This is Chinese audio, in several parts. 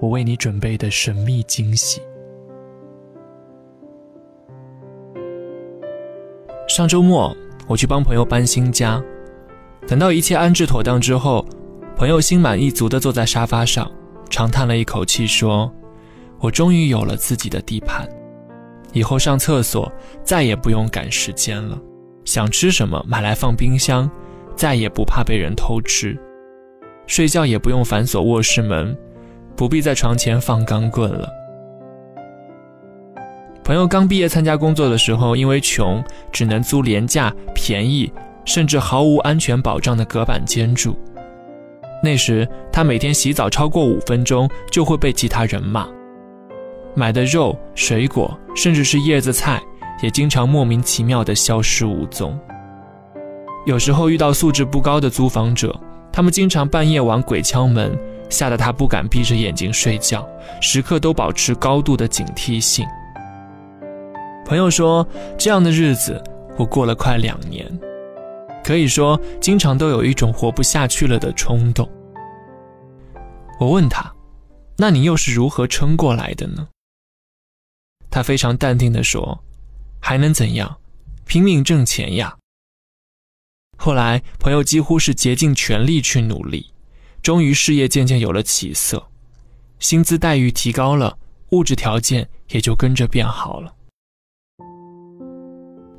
我为你准备的神秘惊喜。上周末我去帮朋友搬新家，等到一切安置妥当之后，朋友心满意足地坐在沙发上，长叹了一口气说：“我终于有了自己的地盘，以后上厕所再也不用赶时间了，想吃什么买来放冰箱，再也不怕被人偷吃，睡觉也不用反锁卧室门，不必在床前放钢棍了。”朋友刚毕业参加工作的时候，因为穷，只能租廉价、便宜，甚至毫无安全保障的隔板间住。那时他每天洗澡超过五分钟就会被其他人骂，买的肉、水果，甚至是叶子菜，也经常莫名其妙地消失无踪。有时候遇到素质不高的租房者，他们经常半夜玩鬼敲门，吓得他不敢闭着眼睛睡觉，时刻都保持高度的警惕性。朋友说：“这样的日子我过了快两年，可以说经常都有一种活不下去了的冲动。”我问他：“那你又是如何撑过来的呢？”他非常淡定地说：“还能怎样？拼命挣钱呀。”后来朋友几乎是竭尽全力去努力，终于事业渐渐有了起色，薪资待遇提高了，物质条件也就跟着变好了。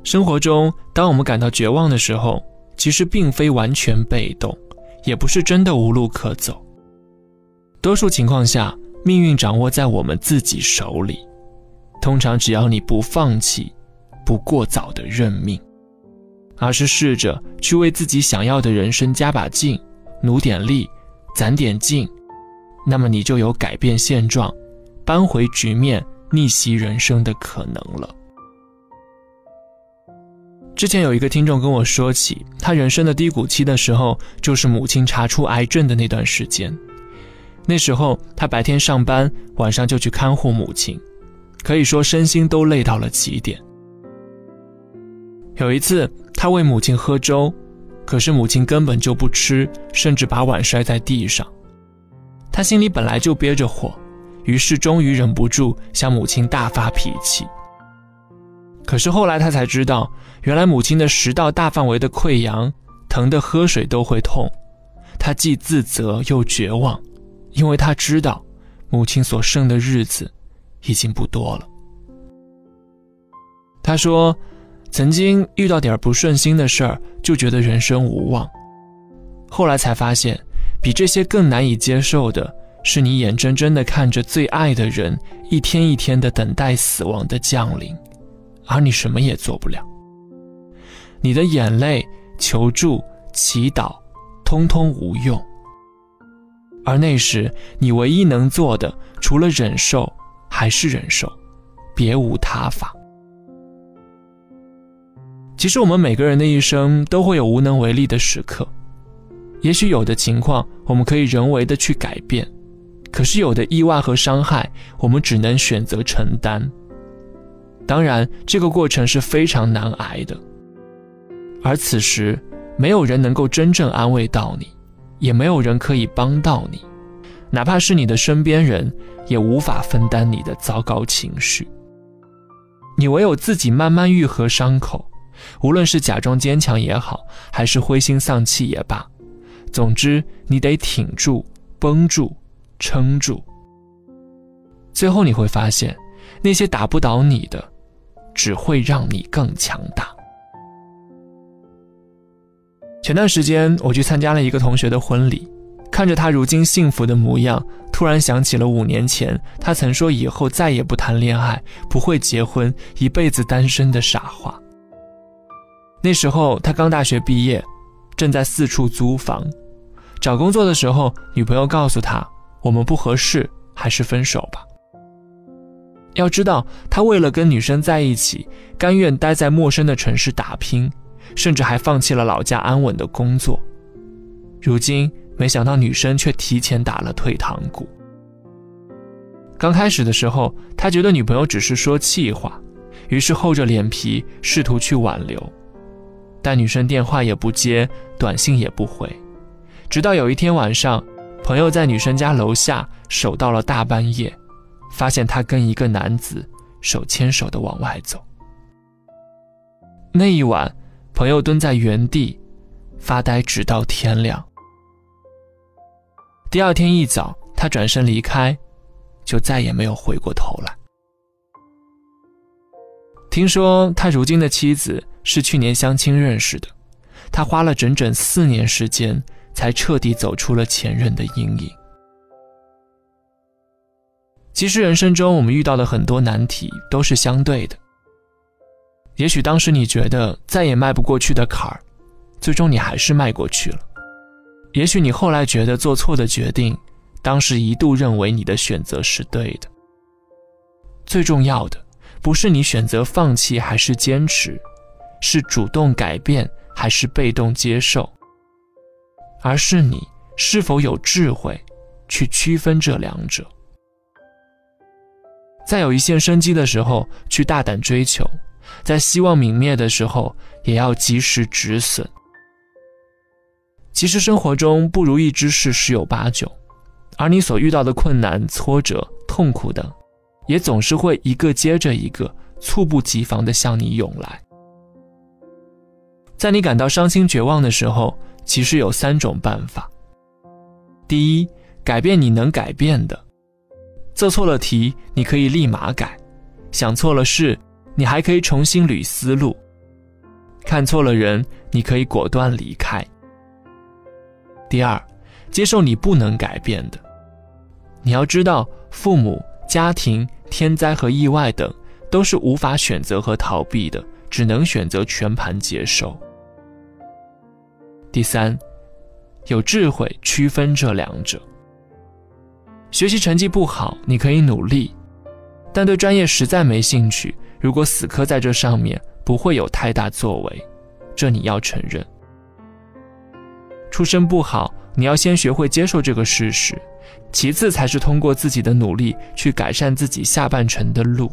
生活中，当我们感到绝望的时候，其实并非完全被动，也不是真的无路可走。多数情况下，命运掌握在我们自己手里。通常，只要你不放弃，不过早的认命，而是试着去为自己想要的人生加把劲，努点力，攒点劲，那么你就有改变现状、扳回局面、逆袭人生的可能了。之前有一个听众跟我说起，他人生的低谷期的时候，就是母亲查出癌症的那段时间。那时候他白天上班，晚上就去看护母亲，可以说身心都累到了极点。有一次他为母亲喝粥，可是母亲根本就不吃，甚至把碗摔在地上。他心里本来就憋着火，于是终于忍不住向母亲大发脾气。可是后来他才知道，原来母亲的食道大范围的溃疡，疼得喝水都会痛。他既自责又绝望，因为他知道，母亲所剩的日子已经不多了。他说，曾经遇到点不顺心的事儿，就觉得人生无望。后来才发现，比这些更难以接受的是，你眼睁睁地看着最爱的人一天一天地等待死亡的降临。而你什么也做不了，你的眼泪、求助、祈祷，通通无用。而那时，你唯一能做的，除了忍受，还是忍受，别无他法。其实，我们每个人的一生都会有无能为力的时刻，也许有的情况我们可以人为的去改变，可是有的意外和伤害，我们只能选择承担。当然，这个过程是非常难挨的，而此时，没有人能够真正安慰到你，也没有人可以帮到你，哪怕是你的身边人，也无法分担你的糟糕情绪。你唯有自己慢慢愈合伤口，无论是假装坚强也好，还是灰心丧气也罢，总之，你得挺住、绷住、撑住。最后你会发现，那些打不倒你的。只会让你更强大。前段时间我去参加了一个同学的婚礼，看着他如今幸福的模样，突然想起了五年前他曾说以后再也不谈恋爱、不会结婚、一辈子单身的傻话。那时候他刚大学毕业，正在四处租房，找工作的时候，女朋友告诉他：“我们不合适，还是分手吧。要知道，他为了跟女生在一起，甘愿待在陌生的城市打拼，甚至还放弃了老家安稳的工作。如今，没想到女生却提前打了退堂鼓。刚开始的时候，他觉得女朋友只是说气话，于是厚着脸皮试图去挽留，但女生电话也不接，短信也不回，直到有一天晚上，朋友在女生家楼下守到了大半夜。发现他跟一个男子手牵手的往外走。那一晚，朋友蹲在原地发呆，直到天亮。第二天一早，他转身离开，就再也没有回过头来。听说他如今的妻子是去年相亲认识的，他花了整整四年时间，才彻底走出了前任的阴影。其实人生中我们遇到的很多难题都是相对的。也许当时你觉得再也迈不过去的坎儿，最终你还是迈过去了。也许你后来觉得做错的决定，当时一度认为你的选择是对的。最重要的不是你选择放弃还是坚持，是主动改变还是被动接受，而是你是否有智慧去区分这两者。在有一线生机的时候，去大胆追求；在希望泯灭的时候，也要及时止损。其实生活中不如意之事十有八九，而你所遇到的困难、挫折、痛苦等，也总是会一个接着一个，猝不及防地向你涌来。在你感到伤心绝望的时候，其实有三种办法：第一，改变你能改变的。做错了题，你可以立马改；想错了事，你还可以重新捋思路；看错了人，你可以果断离开。第二，接受你不能改变的。你要知道，父母、家庭、天灾和意外等，都是无法选择和逃避的，只能选择全盘接受。第三，有智慧区分这两者。学习成绩不好，你可以努力，但对专业实在没兴趣。如果死磕在这上面，不会有太大作为，这你要承认。出身不好，你要先学会接受这个事实，其次才是通过自己的努力去改善自己下半程的路。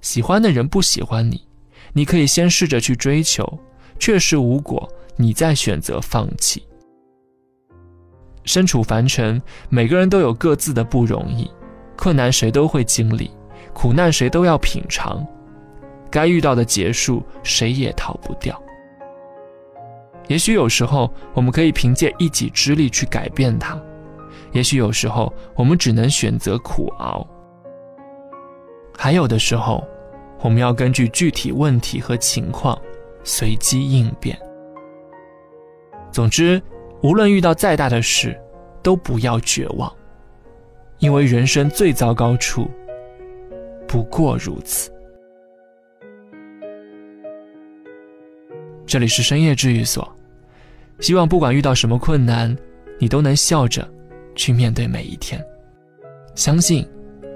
喜欢的人不喜欢你，你可以先试着去追求，确实无果，你再选择放弃。身处凡尘，每个人都有各自的不容易，困难谁都会经历，苦难谁都要品尝，该遇到的结束谁也逃不掉。也许有时候我们可以凭借一己之力去改变它，也许有时候我们只能选择苦熬，还有的时候，我们要根据具体问题和情况随机应变。总之。无论遇到再大的事，都不要绝望，因为人生最糟糕处不过如此。这里是深夜治愈所，希望不管遇到什么困难，你都能笑着去面对每一天，相信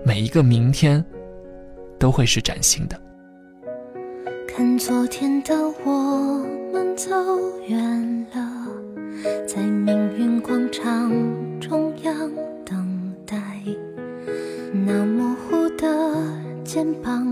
每一个明天都会是崭新的。看昨天的我们走远了。在命运广场中央等待，那模糊的肩膀